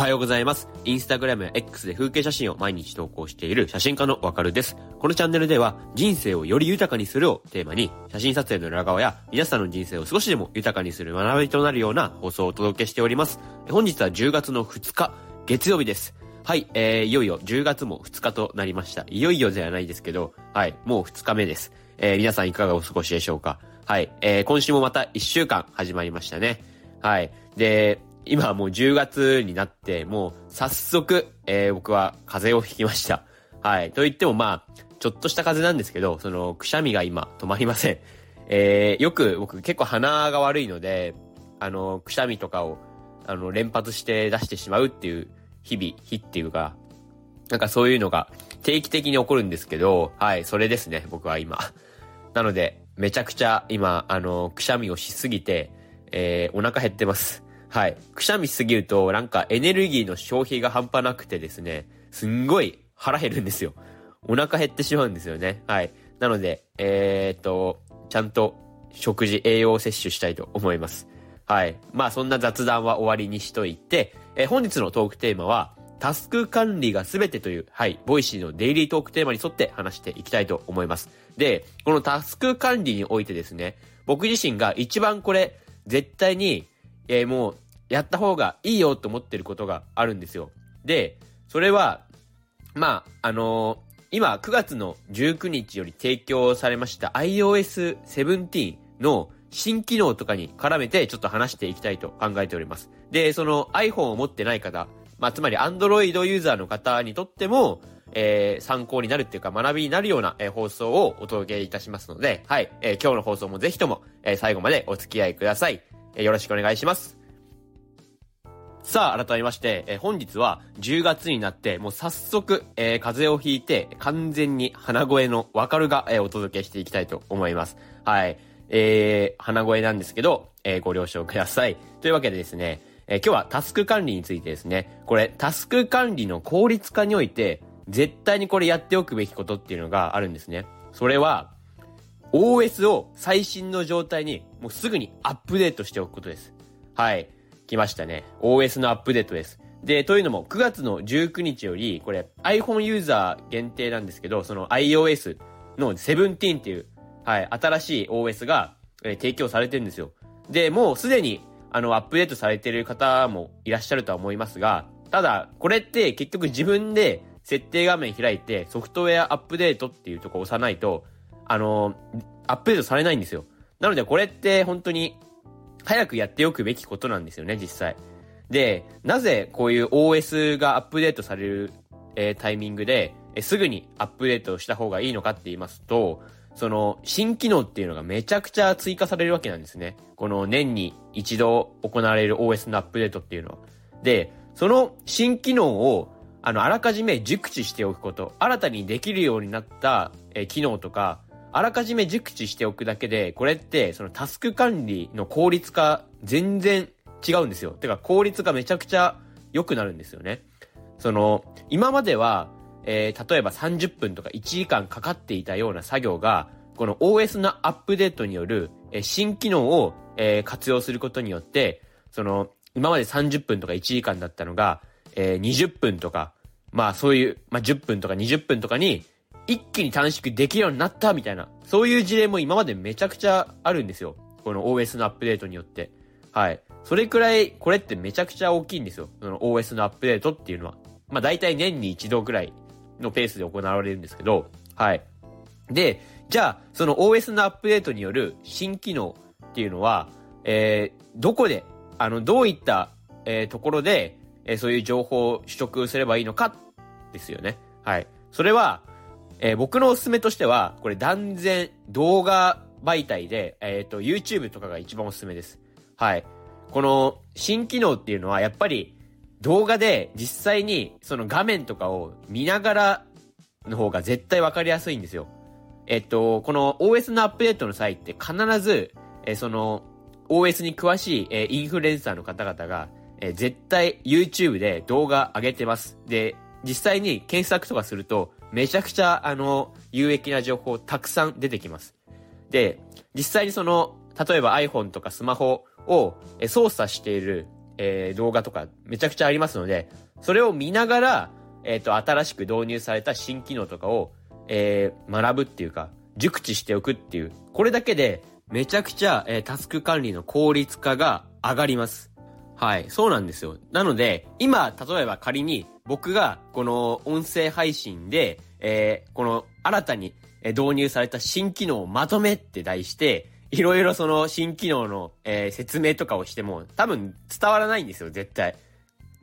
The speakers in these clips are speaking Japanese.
はようございます。インスタグラムや X で風景写真を毎日投稿している写真家のわかるです。このチャンネルでは人生をより豊かにするをテーマに写真撮影の裏側や皆さんの人生を少しでも豊かにする学びとなるような放送をお届けしております。本日は10月の2日、月曜日です。はい、えー、いよいよ10月も2日となりました。いよいよではないですけど、はい、もう2日目です。えー、皆さんいかがお過ごしでしょうかはい、えー、今週もまた1週間始まりましたね。はい。で、今はもう10月になって、もう早速、えー、僕は風邪をひきました。はい。と言ってもまあ、ちょっとした風邪なんですけど、その、くしゃみが今止まりません。えー、よく僕結構鼻が悪いので、あの、くしゃみとかを、あの、連発して出してしまうっていう日々、日っていうか、なんかそういうのが定期的に起こるんですけど、はい、それですね、僕は今。なので、めちゃくちゃ今、あの、くしゃみをしすぎて、えー、お腹減ってます。はい。くしゃみしすぎると、なんかエネルギーの消費が半端なくてですね、すんごい腹減るんですよ。お腹減ってしまうんですよね。はい。なので、えー、っと、ちゃんと食事、栄養を摂取したいと思います。はい。まあそんな雑談は終わりにしといて、えー、本日のトークテーマは、タスク管理が全てという、はい、 Voicy のデイリートークテーマに沿って話していきたいと思います。で、このタスク管理においてですね、僕自身が一番これ、絶対にえー、もう、やった方がいいよと思ってることがあるんですよ。で、それは、まあ、あのー、今、9月の19日より提供されました iOS17 の新機能とかに絡めてちょっと話していきたいと考えております。で、その iPhone を持ってない方、まあ、つまり Android ユーザーの方にとっても、えー、参考になるっていうか学びになるような、えー、放送をお届けいたしますので、はい、えー、今日の放送もぜひとも、え、最後までお付き合いください。よろしくお願いします。さあ、改めまして、え本日は10月になって、もう早速、えー、風邪をひいて、完全に鼻声のわかるが、えー、お届けしていきたいと思います。はい。えー、鼻声なんですけど、えー、ご了承ください。というわけでですね、え、今日はタスク管理についてですね、これ、タスク管理の効率化において、絶対にこれやっておくべきことっていうのがあるんですね。それは、OS を最新の状態にもうすぐにアップデートしておくことです。はい。来ましたね。OS のアップデートです。で、というのも9月の19日より、これ iPhone ユーザー限定なんですけど、その iOS の17っていう、はい、新しい OS が、えー、提供されてるんですよ。で、もうすでに、あの、アップデートされてる方もいらっしゃるとは思いますが、ただ、これって結局自分で設定画面開いてソフトウェアアップデートっていうとこ押さないと、あの、アップデートされないんですよ。なのでこれって本当に早くやっておくべきことなんですよね、実際。で、なぜこういう OS がアップデートされる、えー、タイミングで、えー、すぐにアップデートした方がいいのかって言いますと、その新機能っていうのがめちゃくちゃ追加されるわけなんですね。この年に一度行われる OS のアップデートっていうのは。で、その新機能をあの、あらかじめ熟知しておくこと、新たにできるようになった、えー、機能とか、あらかじめ熟知しておくだけで、これって、そのタスク管理の効率化、全然違うんですよ。てか、効率がめちゃくちゃ良くなるんですよね。その、今までは、えー、例えば30分とか1時間かかっていたような作業が、この OS のアップデートによる、えー、新機能を、えー、活用することによって、その、今まで30分とか1時間だったのが、えー、20分とか、まあそういう、まあ10分とか20分とかに、一気に短縮できるようになったみたいな、そういう事例も今までめちゃくちゃあるんですよ。この OS のアップデートによって。はい。それくらい、これってめちゃくちゃ大きいんですよ。その OS のアップデートっていうのは。まあ大体年に一度くらいのペースで行われるんですけど、はい。で、じゃあ、その OS のアップデートによる新機能っていうのは、えー、どこで、あの、どういった、えー、ところで、えー、そういう情報を取得すればいいのかですよね。はい。それは、えー、僕のおすすめとしては、これ断然動画媒体で、えっ、ー、と、YouTube とかが一番おすすめです。はい。この新機能っていうのはやっぱり動画で実際にその画面とかを見ながらの方が絶対わかりやすいんですよ。えっと、この OS のアップデートの際って必ず、え、その OS に詳しい、え、インフルエンサーの方々が、え、絶対 YouTube で動画上げてます。で、実際に検索とかするとめちゃくちゃ、あの、有益な情報たくさん出てきます。で、実際にその、例えば iPhone とかスマホを操作しているえー、動画とかめちゃくちゃありますので、それを見ながら、えっ、ー、と、新しく導入された新機能とかを、えー、学ぶっていうか、熟知しておくっていう、これだけで、めちゃくちゃ、えー、タスク管理の効率化が上がります。はい、そうなんですよ。なので、今、例えば仮に僕がこの音声配信で、えー、この新たに導入された新機能をまとめって題して、いろいろその新機能の、えー、説明とかをしても多分伝わらないんですよ、絶対。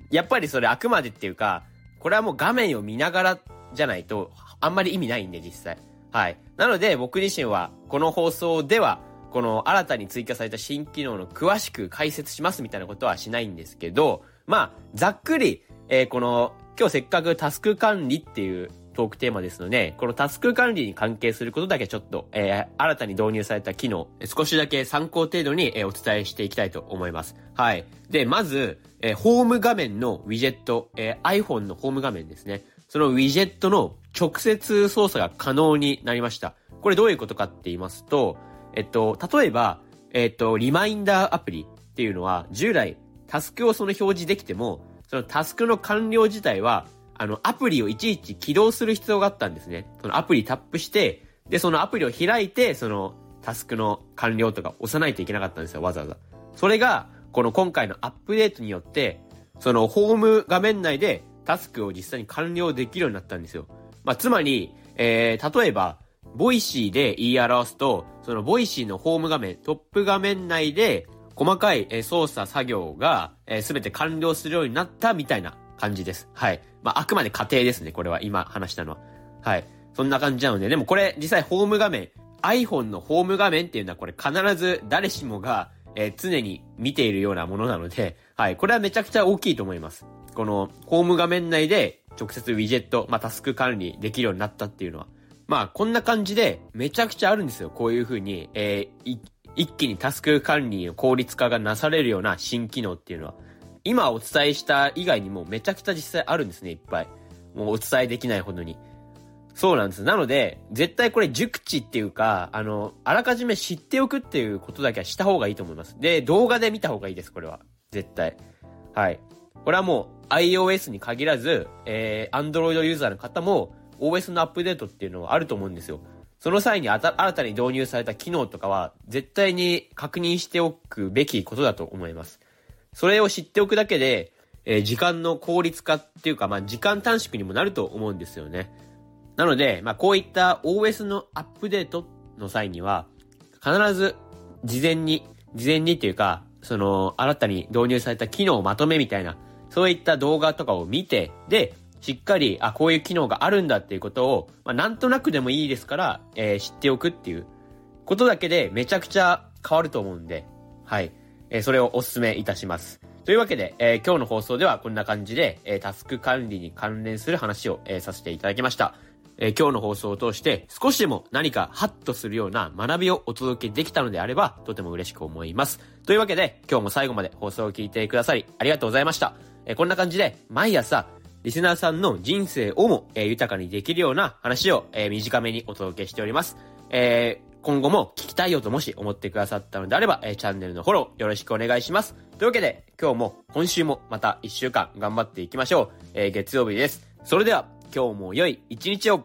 やっぱりそれあくまでっていうか、これはもう画面を見ながらじゃないと、あんまり意味ないんで、実際。はい。なので僕自身は、この放送では、この新たに追加された新機能の詳しく解説しますみたいなことはしないんですけど、まあ、ざっくり、えー、この、今日せっかくタスク管理っていうトークテーマですので、このタスク管理に関係することだけちょっと、えー、新たに導入された機能、少しだけ参考程度に、えー、お伝えしていきたいと思います。はい。で、まず、えー、ホーム画面のウィジェット、えー、iPhone のホーム画面ですね。そのウィジェットの直接操作が可能になりました。これどういうことかって言いますと、えっと、例えば、えっと、リマインダーアプリっていうのは、従来、タスクをその表示できても、そのタスクの完了自体は、あの、アプリをいちいち起動する必要があったんですね。そのアプリタップして、で、そのアプリを開いて、その、タスクの完了とか押さないといけなかったんですよ、わざわざ。それが、この今回のアップデートによって、そのホーム画面内でタスクを実際に完了できるようになったんですよ。まあ、つまり、えー、例えば、 Voicy で言い表すと、その Voicy のホーム画面、トップ画面内で、細かい操作作業がすべて完了するようになったみたいな感じです。はい。まあ、あくまで仮定ですね。これは今話したのは。はい。そんな感じなので、でもこれ実際ホーム画面、iPhone のホーム画面っていうのはこれ必ず誰しもが、え、常に見ているようなものなので、はい。これはめちゃくちゃ大きいと思います。このホーム画面内で直接ウィジェット、まあ、タスク管理できるようになったっていうのは。まあ、こんな感じで、めちゃくちゃあるんですよ。こういう風に、えー、一気にタスク管理の効率化がなされるような新機能っていうのは、今お伝えした以外にもめちゃくちゃ実際あるんですね、いっぱい。もうお伝えできないほどに。そうなんです。なので、絶対これ熟知っていうか、あの、あらかじめ知っておくっていうことだけはした方がいいと思います。で、動画で見た方がいいです、これは。絶対。はい。これはもう iOS に限らず、えー、Android ユーザーの方も、OS のアップデートっていうのはあると思うんですよ。その際に新たに導入された機能とかは絶対に確認しておくべきことだと思います。それを知っておくだけで、えー、時間の効率化っていうか、まあ、時間短縮にもなると思うんですよね。なので、まあ、こういった OS のアップデートの際には、必ず事前に、事前にっていうか、その、新たに導入された機能をまとめみたいな、そういった動画とかを見て、で、しっかり、あ、こういう機能があるんだっていうことを、まあ、なんとなくでもいいですから、えー、知っておくっていうことだけでめちゃくちゃ変わると思うんで、はい。えー、それをお勧めいたします。というわけで、えー、今日の放送ではこんな感じで、えタスク管理に関連する話を、えさせていただきました。え今日の放送を通して少しでも何かハッとするような学びをお届けできたのであればとても嬉しく思います。というわけで今日も最後まで放送を聞いてくださりありがとうございました。えこんな感じで毎朝リスナーさんの人生をも、えー、豊かにできるような話を、えー、短めにお届けしております。えー、今後も聞きたいよともし思ってくださったのであれば、えー、チャンネルのフォローよろしくお願いします。というわけで、今日も今週もまた一週間頑張っていきましょう。えー、月曜日です。それでは、今日も良い一日を